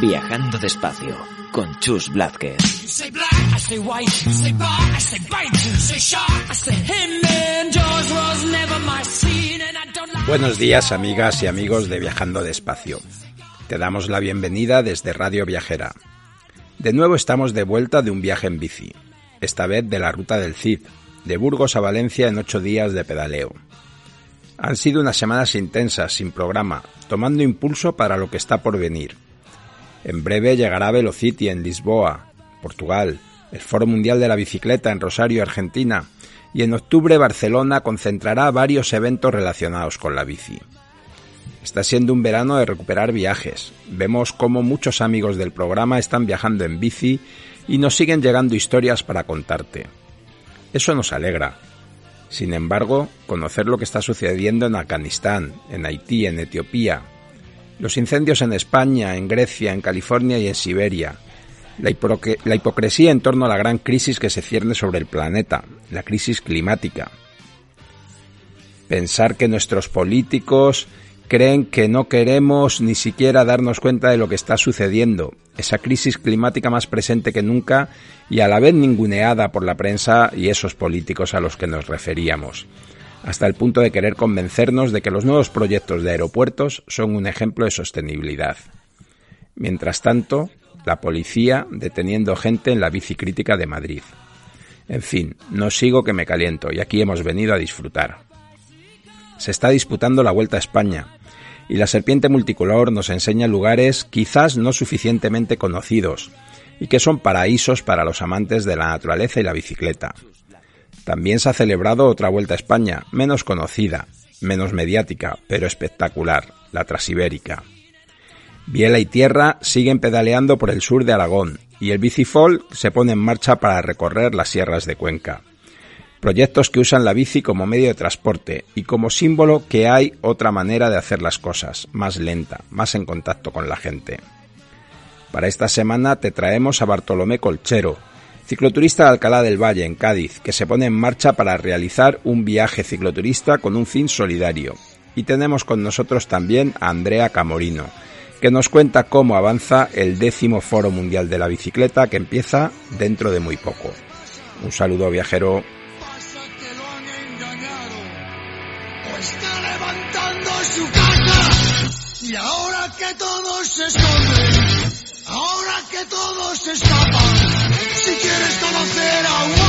Viajando despacio con Chus Blázquez. Buenos días amigas y amigos de Viajando despacio. Te damos la bienvenida desde Radio Viajera. De nuevo estamos de vuelta de un viaje en bici, esta vez de la ruta del Cid, de Burgos a Valencia en ocho días de pedaleo. Han sido unas semanas intensas, sin programa, tomando impulso para lo que está por venir. En breve llegará Velocity en Lisboa, Portugal, el Foro Mundial de la Bicicleta en Rosario, Argentina, y en octubre Barcelona concentrará varios eventos relacionados con la bici. Está siendo un verano de recuperar viajes. Vemos cómo muchos amigos del programa están viajando en bici y nos siguen llegando historias para contarte. Eso nos alegra. Sin embargo, conocer lo que está sucediendo en Afganistán, en Haití, en Etiopía, los incendios en España, en Grecia, en California y en Siberia, la, hipocresía en torno a la gran crisis que se cierne sobre el planeta, la crisis climática. Pensar que nuestros políticos creen que no queremos ni siquiera darnos cuenta de lo que está sucediendo, esa crisis climática más presente que nunca y a la vez ninguneada por la prensa y esos políticos a los que nos referíamos, hasta el punto de querer convencernos de que los nuevos proyectos de aeropuertos son un ejemplo de sostenibilidad. Mientras tanto, la policía deteniendo gente en la bicicrítica de Madrid. En fin, no sigo que me caliento y aquí hemos venido a disfrutar. Se está disputando la Vuelta a España y la serpiente multicolor nos enseña lugares quizás no suficientemente conocidos y que son paraísos para los amantes de la naturaleza y la bicicleta. También se ha celebrado otra Vuelta a España, menos conocida, menos mediática, pero espectacular, la Trasibérica. Biela y Tierra siguen pedaleando por el sur de Aragón y el Bicifol se pone en marcha para recorrer las sierras de Cuenca. Proyectos que usan la bici como medio de transporte y como símbolo que hay otra manera de hacer las cosas, más lenta, más en contacto con la gente. Para esta semana te traemos a Bartolomé Colchero, cicloturista de Alcalá del Valle, en Cádiz, que se pone en marcha para realizar un viaje cicloturista con un fin solidario. Y tenemos con nosotros también a Andrea Camorino, que nos cuenta cómo avanza el décimo Foro Mundial de la Bicicleta que empieza dentro de muy poco. Un saludo viajero. Y ahora que todos se esconden, ahora que todos se escapan, si quieres conocer a un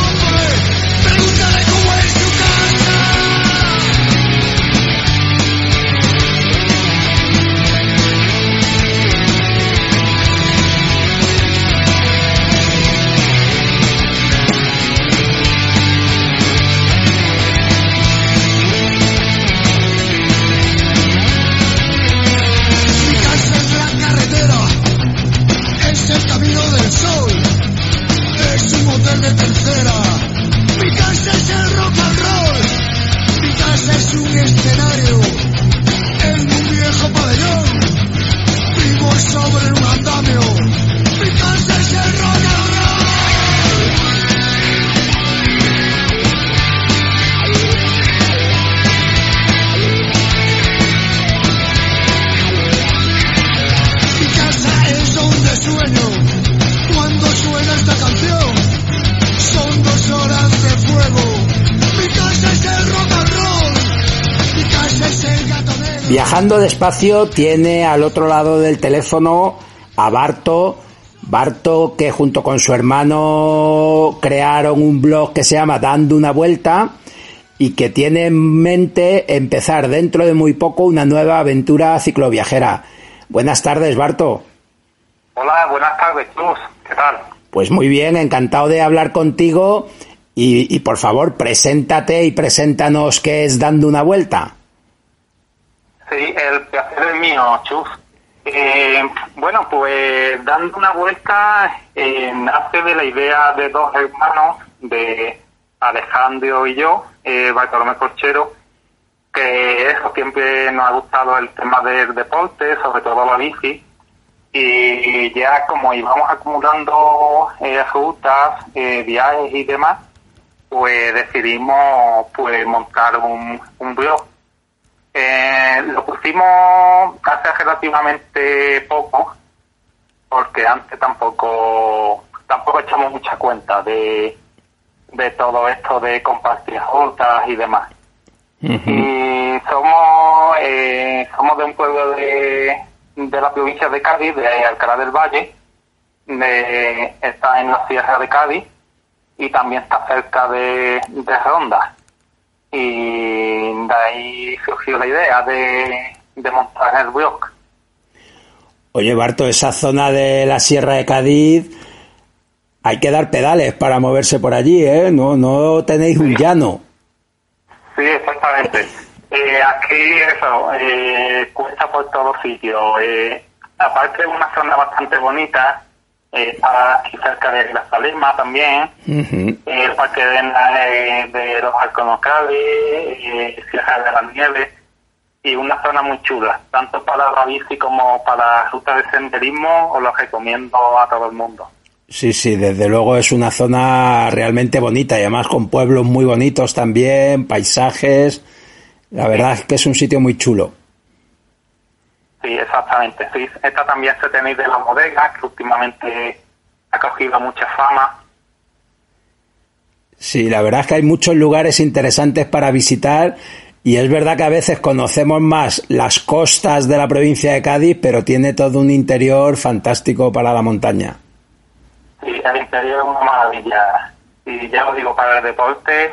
Viajando despacio tiene al otro lado del teléfono a Barto. Barto que junto con su hermano crearon un blog que se llama Dando una vuelta y que tiene en mente empezar dentro de muy poco una nueva aventura cicloviajera. Buenas tardes, Barto. Hola, buenas tardes, Cruz. ¿Qué tal? Pues muy bien, encantado de hablar contigo y, y por favor, preséntate y preséntanos qué es Dando una vuelta. El placer es mío, Chus. Eh, bueno, pues dando una vuelta, eh, nace de la idea de dos hermanos, de Alejandro y yo, eh, Bartolomé Corchero, que eso siempre nos ha gustado el tema del deporte, sobre todo la bici, y ya como íbamos acumulando eh, rutas, eh, viajes y demás, pues decidimos pues montar un, un blog. Eh, lo pusimos hace relativamente poco, porque antes tampoco tampoco echamos mucha cuenta de, de todo esto de compartir rutas y demás. Y somos eh, somos de un pueblo de, de la provincia de Cádiz, de Alcalá del Valle, de, está en la Sierra de Cádiz y también está cerca de, de Ronda. Y de ahí surgió la idea de, de montar el blog. Oye, Barto, esa zona de la Sierra de Cádiz hay que dar pedales para moverse por allí, ¿eh? No, no tenéis un llano. Sí, exactamente. Eh, aquí eso, eh, cuesta por todos sitios. Eh, aparte es una zona bastante bonita, está aquí cerca de la Salema también, Ujú. eh, el parque de, eh, de los Alconocales, eh, Sierra de las Nieves, y una zona muy chula, tanto para la bici como para ruta de senderismo, os lo recomiendo a todo el mundo. Sí, sí, desde luego es una zona realmente bonita y además con pueblos muy bonitos también, paisajes. La verdad es que es un sitio muy chulo. Sí, exactamente. Sí, esta también se tenéis de la bodega, que últimamente ha cogido mucha fama. Sí, la verdad es que hay muchos lugares interesantes para visitar y es verdad que a veces conocemos más las costas de la provincia de Cádiz, pero tiene todo un interior fantástico para la montaña. Sí, el interior es una maravilla. Y ya os digo, para el deporte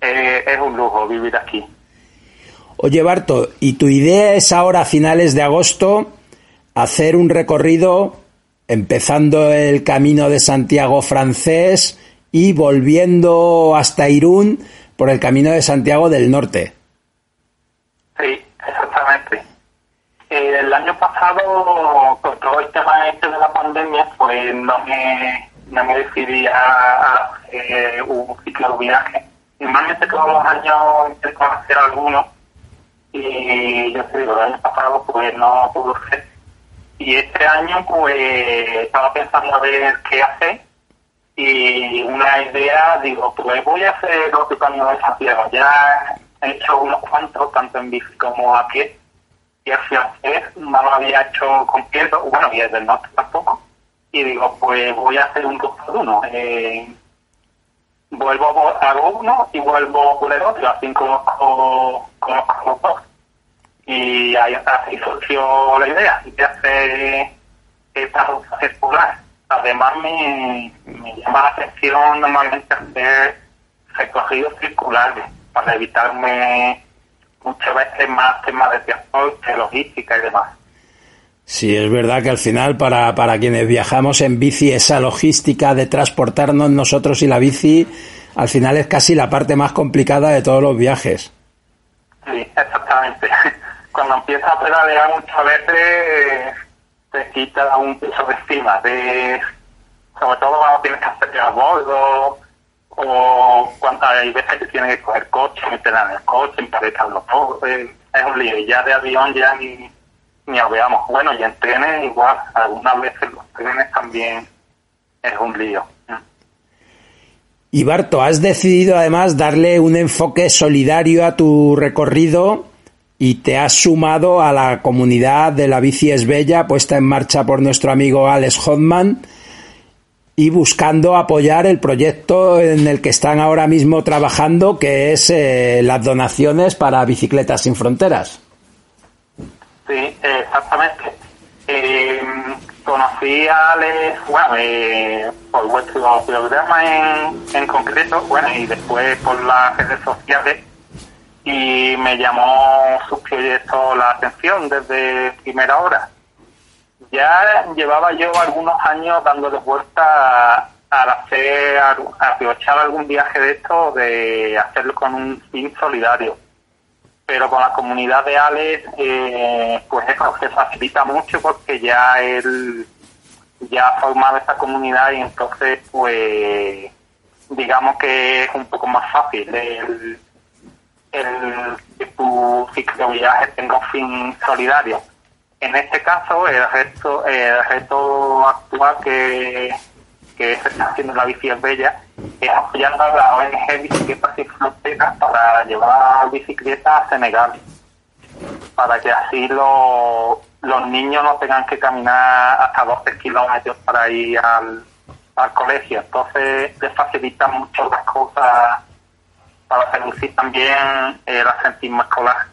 eh, es un lujo vivir aquí. Oye, Barto, ¿y tu idea es ahora a finales de agosto hacer un recorrido empezando el camino de Santiago francés y volviendo hasta Irún por el camino de Santiago del Norte? Sí, exactamente. Eh, el año pasado, con todo el tema este de la pandemia, pues no me, no me decidí a, hacer un ciclo viaje. Normalmente todos los años intento hacer alguno y yo te digo, el año pasado pues no pudo ser. Y este año pues estaba pensando a ver qué hacer y una idea, digo, pues voy a hacer otro camino de Santiago. Ya he hecho unos cuantos, tanto en bici como a pie. Y al francés no lo había hecho completo, bueno, y desde el norte tampoco. Y digo, pues voy a hacer un dos por uno. Eh, vuelvo, hago uno y vuelvo por el otro, así conozco, conozco los dos. Y ahí así surgió la idea de hacer esta ruta circular. Además, me, me llama la atención normalmente hacer recorridos circulares para evitarme muchas veces más temas de transporte, logística y demás. Sí, es verdad que al final para, para quienes viajamos en bici, esa logística de transportarnos nosotros y la bici, al final es casi la parte más complicada de todos los viajes. Sí, exactamente. Cuando empiezas a pedalear muchas veces te quita un peso de encima, de, sobre todo cuando tienes que hacer a bordo o cuando hay veces que tienes que coger coche, meterla en el coche, emparejarlo todo, es, un lío. Ya de avión ya ni, ni veamos. Bueno, y en trenes igual, algunas veces los trenes también es un lío. Y Barto, has decidido además darle un enfoque solidario a tu recorrido y te has sumado a la comunidad de la bici es bella puesta en marcha por nuestro amigo Alex Hodman y buscando apoyar el proyecto en el que están ahora mismo trabajando, que es eh, las donaciones para Bicicletas sin Fronteras. Sí, exactamente. Eh, conocí a Alex, bueno, eh, por vuestro programa en, en concreto, bueno, y después por las redes sociales, y me llamó su proyecto la atención desde primera hora. Ya llevaba yo algunos años dándole vuelta al hacer, a aprovechar algún viaje de esto, de hacerlo con un fin solidario. Pero con la comunidad de Alex, eh, pues eso se facilita mucho porque ya él ya ha formado esta comunidad y entonces, pues, digamos que es un poco más fácil el, el que tu cicloviaje tenga un fin solidario. En este caso, el reto, el reto actual que, que se está haciendo en la bici es bella es apoyando a la ONG Bicicletas y Fronteras para llevar bicicletas a Senegal, para que así lo- los niños no tengan que caminar hasta 12 kilómetros para ir al, al colegio. Entonces, les facilita mucho las cosas para reducir también el asentismo escolar.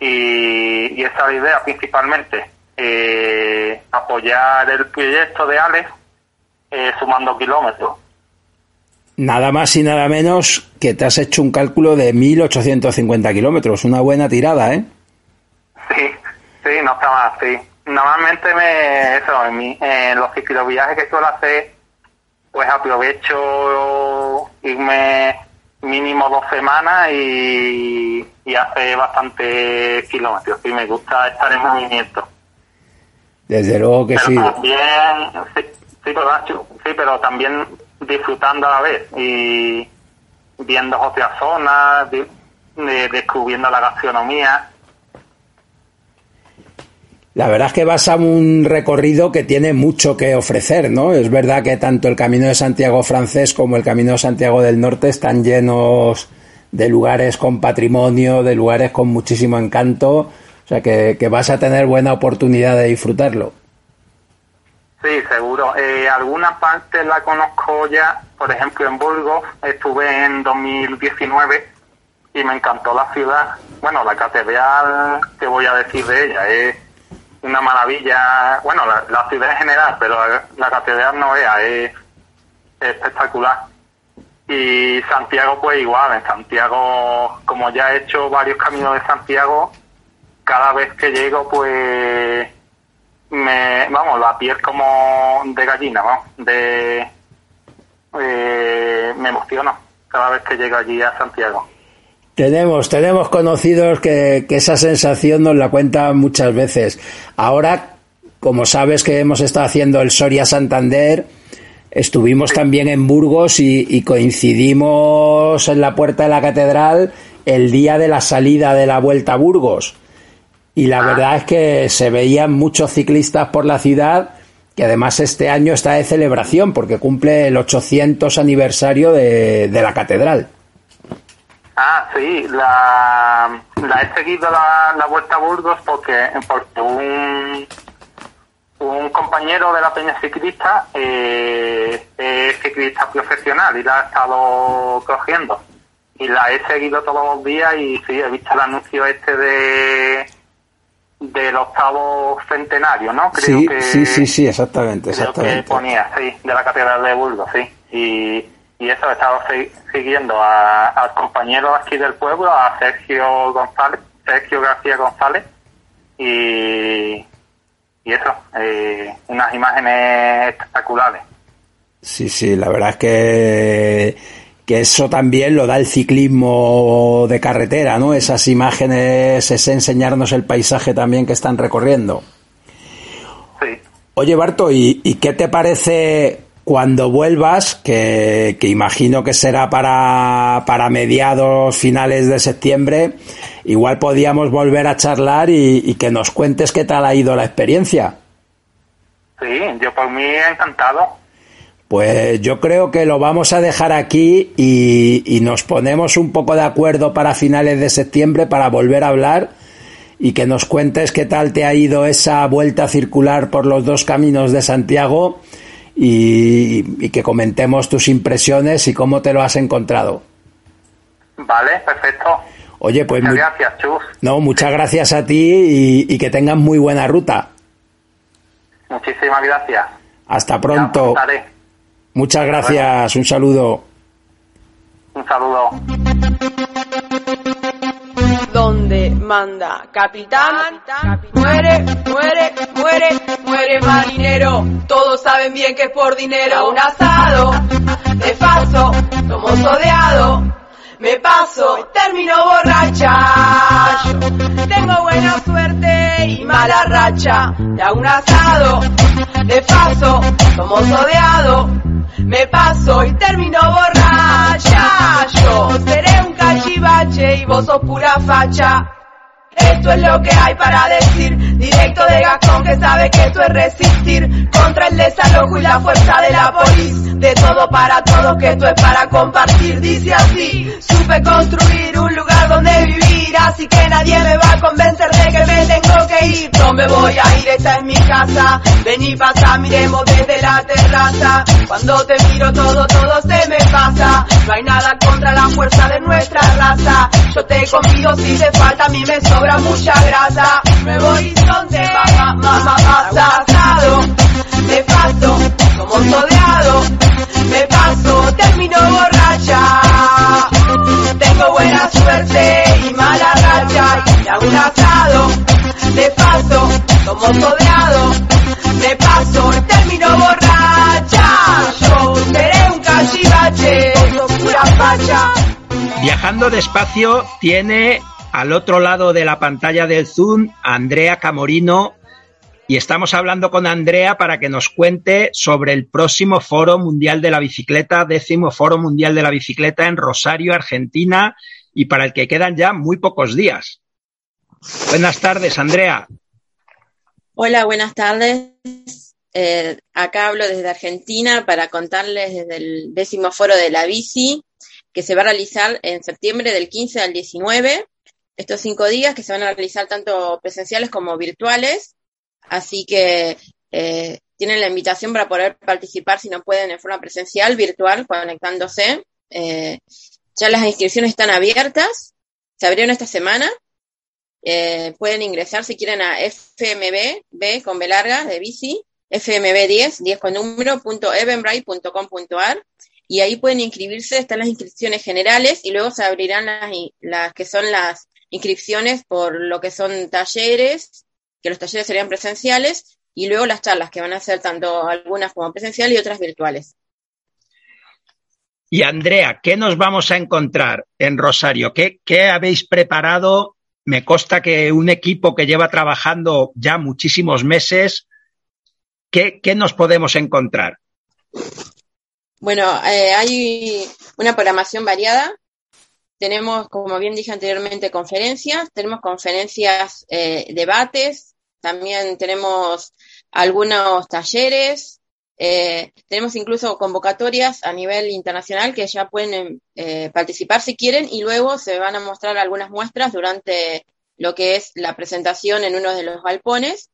Y, y esa es la idea principalmente, eh, apoyar el proyecto de Alex eh, sumando kilómetros. Nada más y nada menos que te has hecho un cálculo de 1.850 kilómetros. Una buena tirada, ¿eh? Sí, sí, no está mal, sí. Normalmente me, eso, en, mi- en los cicloviajes que suelo hacer, pues aprovecho irme mínimo dos semanas y, y hace bastante kilómetros. Sí, me gusta estar en movimiento. Desde luego que pero sí. también, sí, sí, pero, Nacho, sí, pero también disfrutando a la vez y viendo otras zonas, de- descubriendo la gastronomía. La verdad es que vas a un recorrido que tiene mucho que ofrecer, ¿no? Es verdad que tanto el Camino de Santiago francés como el Camino de Santiago del Norte están llenos de lugares con patrimonio, de lugares con muchísimo encanto, o sea que vas a tener buena oportunidad de disfrutarlo. Sí, seguro. Eh, alguna parte la conozco ya, por ejemplo en Burgos, estuve en 2019 y me encantó la ciudad. Bueno, la catedral, ¿qué voy a decir de ella? Es una maravilla, bueno, la, ciudad en general, pero la, catedral no vea, es espectacular. Y Santiago pues igual, en Santiago, como ya he hecho varios caminos de Santiago, cada vez que llego pues me, vamos, la piel como de gallina, vamos, de, eh, me emociono cada vez que llego allí a Santiago. Tenemos, tenemos conocidos que, que esa sensación nos la cuentan muchas veces. Ahora, como sabes que hemos estado haciendo el Soria Santander, estuvimos también en Burgos y, y coincidimos en la puerta de la catedral el día de la salida de la Vuelta a Burgos. Y la verdad es que se veían muchos ciclistas por la ciudad, que además este año está de celebración porque cumple el 800 aniversario de, de la catedral. Ah, sí, la, la he seguido la, la Vuelta a Burgos porque, porque un, un compañero de la Peña Ciclista eh, es ciclista profesional y la ha estado cogiendo. Y la he seguido todos los días y sí, he visto el anuncio este de del octavo centenario, ¿no? Creo Sí, que, sí, sí, sí, exactamente, creo que exactamente. ponía, sí, de la Catedral de Burgos, sí. Y, y eso he estado si- siguiendo a- al compañero aquí del pueblo, a Sergio González, Sergio García González, y, y eso, eh, unas imágenes espectaculares. Sí, sí, la verdad es que, que eso también lo da el ciclismo de carretera, ¿no? Esas imágenes, ese enseñarnos el paisaje también que están recorriendo. Sí. Oye, Barto, ¿y, y qué te parece cuando vuelvas? Que, que imagino que será para, para mediados, finales de septiembre. Igual podíamos volver a charlar y, y que nos cuentes qué tal ha ido la experiencia. Sí, yo por mí encantado. Pues yo creo que lo vamos a dejar aquí y, y nos ponemos un poco de acuerdo para finales de septiembre para volver a hablar y que nos cuentes qué tal te ha ido esa vuelta circular por los dos caminos de Santiago y, y que comentemos tus impresiones y cómo te lo has encontrado. Vale, perfecto. Oye, pues Muchas mu- gracias, Chus. no, muchas gracias a ti y, y que tengas muy buena ruta. Muchísimas gracias. Hasta pronto. Muchas gracias. Un saludo. Un saludo. donde manda capitán, muere, muere, muere, muere marinero. Todos saben bien que es por dinero un asado de falso, somos odiados. me paso, termino borracha. Yo tengo buena suerte y mala racha. De un asado, de paso, como sodeado. Me paso y termino borracha. Yo seré un cachivache y vos sos pura facha. Esto es lo que hay para decir, directo de Gascón que sabe que esto es resistir contra el desalojo y la fuerza de la policía. De todo para todos, que esto es para compartir, dice así. Supe construir un lugar donde vivir, así que nadie me va a convencer de que me tengo que ir. No me voy a ir, esta es mi casa. Vení, pasa, miremos desde la terraza. Cuando te miro todo, todo se me pasa. No hay nada contra la fuerza de nuestra raza. Yo te convido si te falta, a mí me sobra mucha grasa. Nuevo horizonte, mamá, mamá, asado. Me paso, como soleado. Me paso, termino borracha. Tengo buena suerte y mala racha. Y hago un asado. Me paso, como soleado. Me paso, termino borracha. Yo seré un cachivache, pura facha. Viajando despacio tiene al otro lado de la pantalla del Zoom Andrea Camorino y estamos hablando con Andrea para que nos cuente sobre el próximo Foro Mundial de la Bicicleta, décimo Foro Mundial de la Bicicleta en Rosario, Argentina, y para el que quedan ya muy pocos días. Buenas tardes, Andrea. Hola, buenas tardes. Eh, acá hablo desde Argentina para contarles desde el décimo foro de la bici que se va a realizar en septiembre del 15 al 19. Estos cinco días que se van a realizar tanto presenciales como virtuales. Así que eh, tienen la invitación para poder participar si no pueden en forma presencial, virtual, conectándose. Eh, ya las inscripciones están abiertas. Se abrieron esta semana. Eh, pueden ingresar si quieren a FMB, B con B larga, de bici, FMB10, 10 con número, punto eventbrite.com.ar y ahí pueden inscribirse, están las inscripciones generales y luego se abrirán las, las que son las inscripciones por lo que son talleres, que los talleres serían presenciales, y luego las charlas, que van a ser tanto algunas como presenciales y otras virtuales. Y Andrea, ¿qué nos vamos a encontrar en Rosario? ¿Qué, qué habéis preparado? Me consta que un equipo que lleva trabajando ya muchísimos meses, ¿qué, qué nos podemos encontrar? Bueno, eh, hay una programación variada. Tenemos, como bien dije anteriormente, conferencias, tenemos conferencias, eh, debates, también tenemos algunos talleres, eh, tenemos incluso convocatorias a nivel internacional que ya pueden eh, participar si quieren y luego se van a mostrar algunas muestras durante lo que es la presentación en uno de los galpones.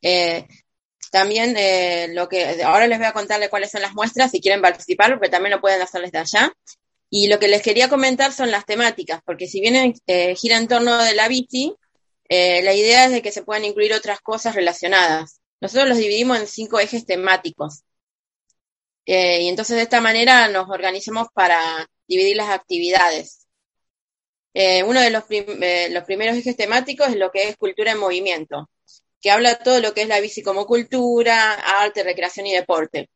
Eh, también lo que ahora les voy a contarle cuáles son las muestras si quieren participar, porque también lo pueden hacer desde allá. Y lo que les quería comentar son las temáticas, porque si bien eh, gira en torno de la bici, eh, la idea es de que se puedan incluir otras cosas relacionadas. Nosotros los dividimos en cinco ejes temáticos. Eh, y entonces de esta manera nos organizamos para dividir las actividades. Uno de los, los primeros ejes temáticos es lo que es cultura en movimiento, que habla todo lo que es la bici como cultura, arte, recreación y deporte.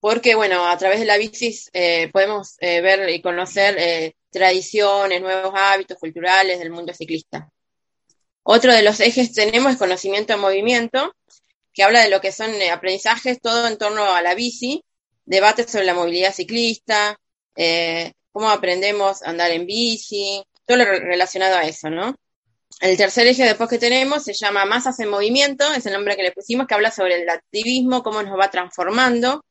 Porque, bueno, a través de la bici eh, podemos eh, ver y conocer eh, tradiciones, nuevos hábitos culturales del mundo ciclista. Otro de los ejes tenemos es conocimiento en movimiento, que habla de lo que son aprendizajes, todo en torno a la bici, debates sobre la movilidad ciclista, cómo aprendemos a andar en bici, todo lo relacionado a eso, ¿no? El tercer eje después que tenemos se llama Masas en Movimiento, es el nombre que le pusimos, que habla sobre el activismo, cómo nos va transformando,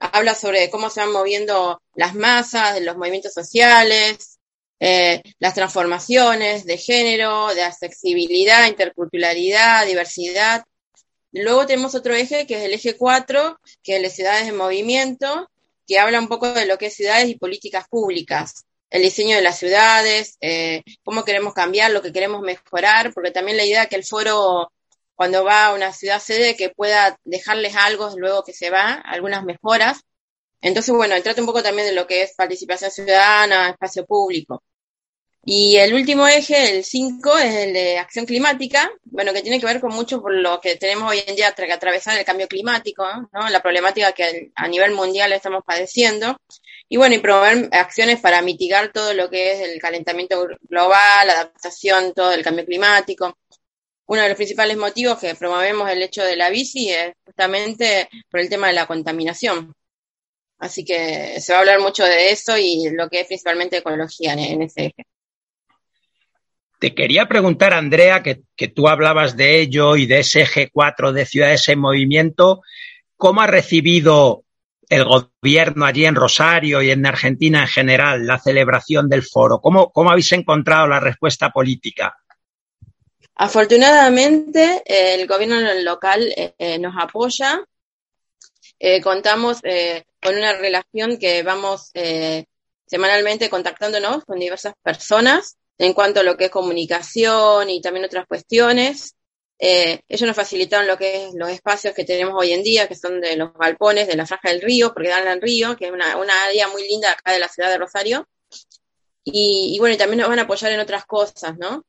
habla sobre cómo se van moviendo las masas, los movimientos sociales, eh, las transformaciones de género, de accesibilidad, interculturalidad, diversidad. Luego tenemos otro eje que es el eje 4, que es las ciudades en movimiento, que habla un poco de lo que es ciudades y políticas públicas, el diseño de las ciudades, eh, cómo queremos cambiar, lo que queremos mejorar, porque también la idea que el foro cuando va a una ciudad sede que pueda dejarles algo luego que se va, algunas mejoras. Entonces, bueno, trata un poco también de lo que es participación ciudadana, espacio público. Y el último eje, el 5, es el de acción climática, bueno, que tiene que ver con mucho por lo que tenemos hoy en día que atravesar el cambio climático, ¿no? la problemática que a nivel mundial estamos padeciendo. y bueno, y promover acciones para mitigar todo lo que es el calentamiento global, adaptación, todo el cambio climático. Uno de los principales motivos que promovemos el hecho de la bici es justamente por el tema de la contaminación. Así que se va a hablar mucho de eso y lo que es principalmente ecología en, ese eje. Te quería preguntar, Andrea, que, que, tú hablabas de ello y de ese G4 de Ciudades en Movimiento, ¿cómo ha recibido el gobierno allí en Rosario y en Argentina en general la celebración del foro? ¿Cómo, cómo habéis encontrado la respuesta política? Afortunadamente, eh, el gobierno local eh, nos apoya. Eh, contamos con una relación que vamos semanalmente contactándonos con diversas personas en cuanto a lo que es comunicación y también otras cuestiones. Ellos nos facilitaron lo que es los espacios que tenemos hoy en día, que son de los galpones de la Franja del Río, porque dan al río, que es una, área muy linda acá de la ciudad de Rosario. Y, bueno, y también nos van a apoyar en otras cosas, ¿no?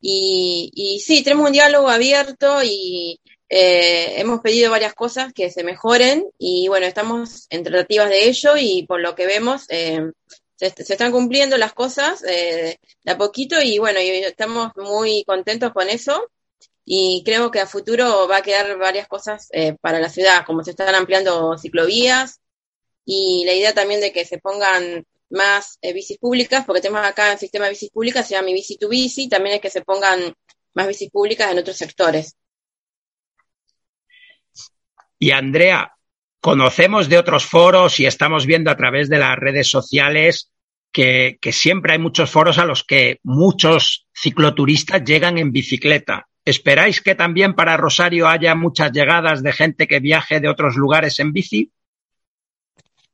Y, y sí, tenemos un diálogo abierto y eh, hemos pedido varias cosas que se mejoren y bueno, estamos en tratativas de ello y por lo que vemos eh, se, están cumpliendo las cosas eh, de a poquito y bueno, y estamos muy contentos con eso. Y creo que a futuro va a quedar varias cosas eh, para la ciudad, como se están ampliando ciclovías y la idea también de que se pongan más eh, bicis públicas, porque tenemos acá el sistema de bicis públicas, se llama Mi Bici tu Bici, también es que se pongan más bicis públicas en otros sectores. Y Andrea, conocemos de otros foros y estamos viendo a través de las redes sociales que, que, siempre hay muchos foros a los que muchos cicloturistas llegan en bicicleta. ¿Esperáis que también para Rosario haya muchas llegadas de gente que viaje de otros lugares en bici?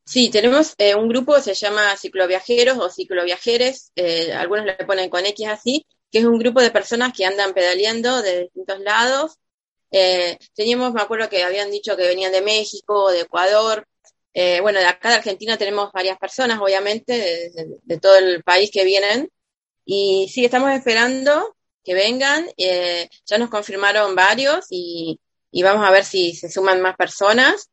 Sí, tenemos eh, un grupo que se llama cicloviajeros o cicloviajeres, eh, algunos le ponen con X así, que es un grupo de personas que andan pedaleando de distintos lados eh, teníamos, me acuerdo que habían dicho que venían de México, de Ecuador. Eh, bueno, de acá de Argentina tenemos varias personas, obviamente, de, todo el país que vienen. Y sí, estamos esperando que vengan. Ya nos confirmaron varios y, y, vamos a ver si se suman más personas.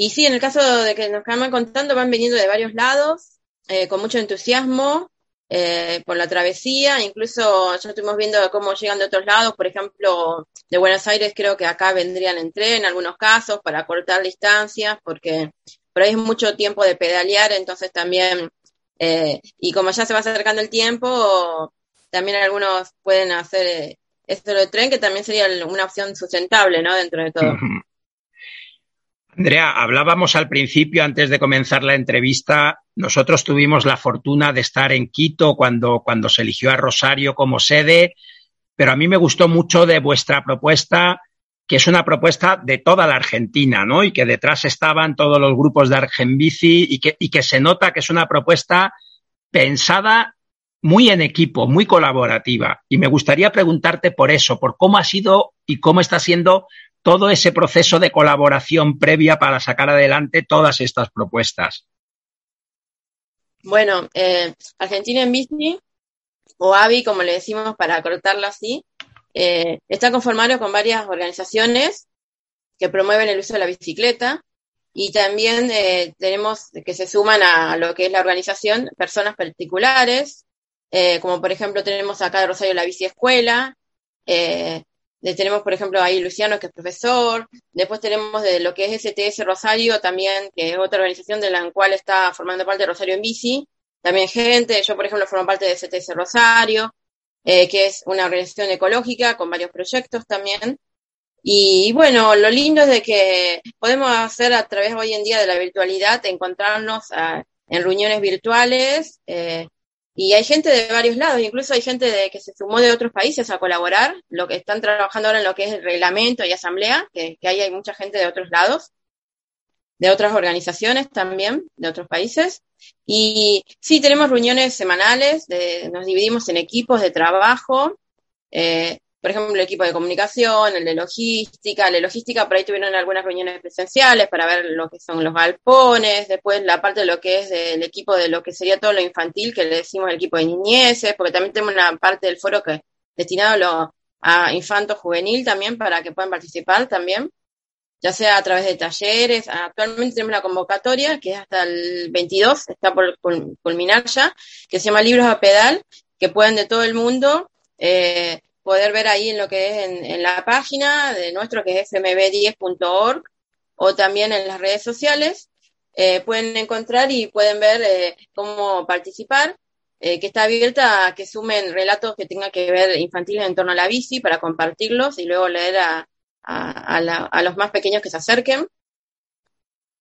Y sí, en el caso de que nos acaban contando, van viniendo de varios lados, eh, con mucho entusiasmo eh, por la travesía, incluso ya estuvimos viendo cómo llegan de otros lados, por ejemplo, de Buenos Aires creo que acá vendrían en tren en algunos casos para cortar distancias, porque por ahí es mucho tiempo de pedalear, entonces también, eh, y como ya se va acercando el tiempo, también algunos pueden hacer eh, esto de tren, que también sería una opción sustentable, ¿no? Dentro de todo. Andrea, hablábamos al principio, antes de comenzar la entrevista, nosotros tuvimos la fortuna de estar en Quito cuando, cuando se eligió a Rosario como sede, pero a mí me gustó mucho de vuestra propuesta, que es una propuesta de toda la Argentina, ¿no? Y que detrás estaban todos los grupos de Argenbici y que, y que se nota que es una propuesta pensada muy en equipo, muy colaborativa. Y me gustaría preguntarte por eso, por cómo ha sido y cómo está siendo todo ese proceso de colaboración previa para sacar adelante todas estas propuestas? Bueno, eh, Argentina en Bici, o AVI, como le decimos para cortarlo así, eh, está conformado con varias organizaciones que promueven el uso de la bicicleta y también eh, tenemos que se suman a lo que es la organización personas particulares, como por ejemplo tenemos acá de Rosario la Bici Escuela, eh, tenemos, por ejemplo, ahí Luciano, que es profesor. Después tenemos de lo que es STS Rosario, también, que es otra organización de la cual está formando parte Rosario en Bici. También gente, yo, por ejemplo, formo parte de STS Rosario, eh, que es una organización ecológica con varios proyectos también. Y, y, bueno, lo lindo es de que podemos hacer a través hoy en día de la virtualidad, encontrarnos a, en reuniones virtuales, eh, y hay gente de varios lados, incluso hay gente de, que se sumó de otros países a colaborar, lo que están trabajando ahora en lo que es el reglamento y asamblea, que, que ahí hay mucha gente de otros lados, de otras organizaciones también, de otros países. Y sí, tenemos reuniones semanales, de, nos dividimos en equipos de trabajo, eh, por ejemplo, el equipo de comunicación, el de logística, el de logística por ahí tuvieron algunas reuniones presenciales para ver lo que son los galpones, después la parte de lo que es el equipo de lo que sería todo lo infantil, que le decimos el equipo de niñeces, porque también tenemos una parte del foro que destinado a, lo, a infanto juvenil también para que puedan participar también. ya sea a través de talleres. Actualmente tenemos una convocatoria que es hasta el 22, está por culminar ya, que se llama Libros a Pedal, que pueden de todo el mundo eh, poder ver ahí en lo que es en, la página de nuestro, que es fmb10.org, o también en las redes sociales. Eh, pueden encontrar y pueden ver eh, cómo participar. que está abierta a que sumen relatos que tengan que ver infantiles en torno a la bici para compartirlos y luego leer a, a, los más pequeños que se acerquen.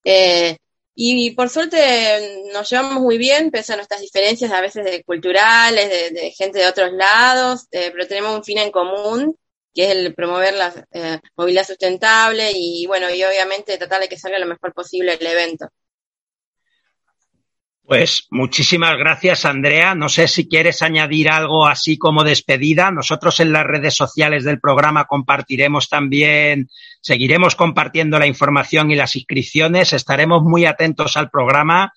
Eh, y por suerte nos llevamos muy bien, pese a nuestras diferencias a veces de culturales, de, gente de otros lados, eh, pero tenemos un fin en común, que es el promover la eh, movilidad sustentable y bueno, y obviamente tratar de que salga lo mejor posible el evento. Pues muchísimas gracias, Andrea. No sé si quieres añadir algo así como despedida. Nosotros en las redes sociales del programa compartiremos también, seguiremos compartiendo la información y las inscripciones. Estaremos muy atentos al programa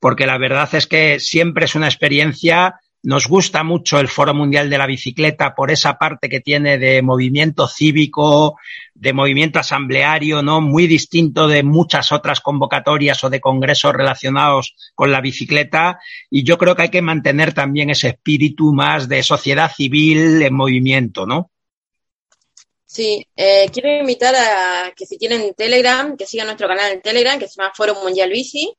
porque la verdad es que siempre es una experiencia nos gusta mucho el Foro Mundial de la Bicicleta por esa parte que tiene de movimiento cívico, de movimiento asambleario, ¿no? Muy distinto de muchas otras convocatorias o de congresos relacionados con la bicicleta. Y yo creo que hay que mantener también ese espíritu más de sociedad civil en movimiento, ¿no? Sí, eh, quiero invitar a que si tienen Telegram, que sigan nuestro canal en Telegram, que se llama Foro Mundial Bici.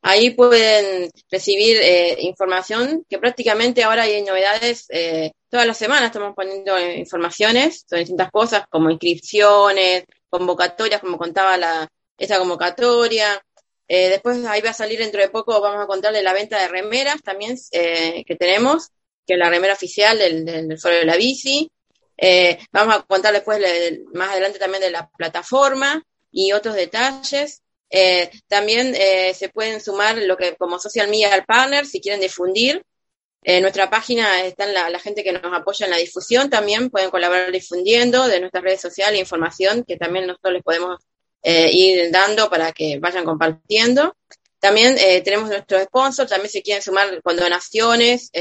Ahí pueden recibir eh, información que prácticamente ahora hay novedades. Eh, todas las semanas estamos poniendo informaciones sobre distintas cosas como inscripciones, convocatorias, como contaba la, esta convocatoria. Eh, después ahí va a salir dentro de poco, vamos a contarle la venta de remeras también que tenemos, que es la remera oficial del, del, Foro de la Bici. Vamos a contar después más adelante también de la plataforma y otros detalles. Eh, también eh, se pueden sumar lo que como social media partner si quieren difundir. En nuestra página están la, gente que nos apoya en la difusión, también pueden colaborar difundiendo de nuestras redes sociales información que también nosotros les podemos eh, ir dando para que vayan compartiendo. También tenemos nuestros sponsors, también se quieren sumar con donaciones.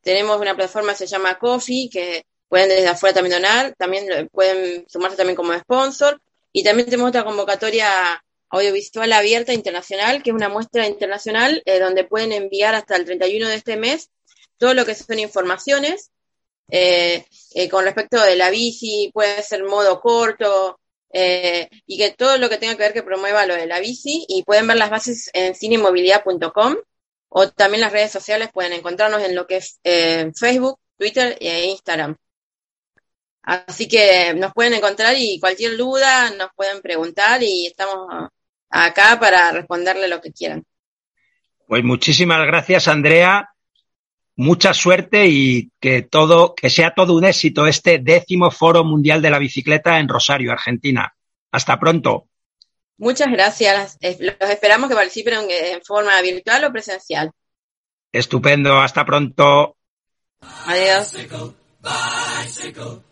tenemos una plataforma que se llama Coffee, que pueden desde afuera también donar, también pueden sumarse también como sponsor. Y también tenemos otra convocatoria audiovisual abierta internacional, que es una muestra internacional eh, donde pueden enviar hasta el 31 de este mes todo lo que son informaciones eh, eh, con respecto de la bici, puede ser modo corto, y que todo lo que tenga que ver que promueva lo de la bici, y pueden ver las bases en cinemovilidad.com o también las redes sociales pueden encontrarnos en lo que es Facebook, Twitter e Instagram. Así que nos pueden encontrar y cualquier duda nos pueden preguntar y estamos acá para responderle lo que quieran. Pues muchísimas gracias, Andrea. Mucha suerte y que todo, que sea todo un éxito este décimo Foro Mundial de la Bicicleta en Rosario, Argentina. Hasta pronto. Muchas gracias. Los esperamos que participen en forma virtual o presencial. Estupendo. Hasta pronto. Adiós. bicycle.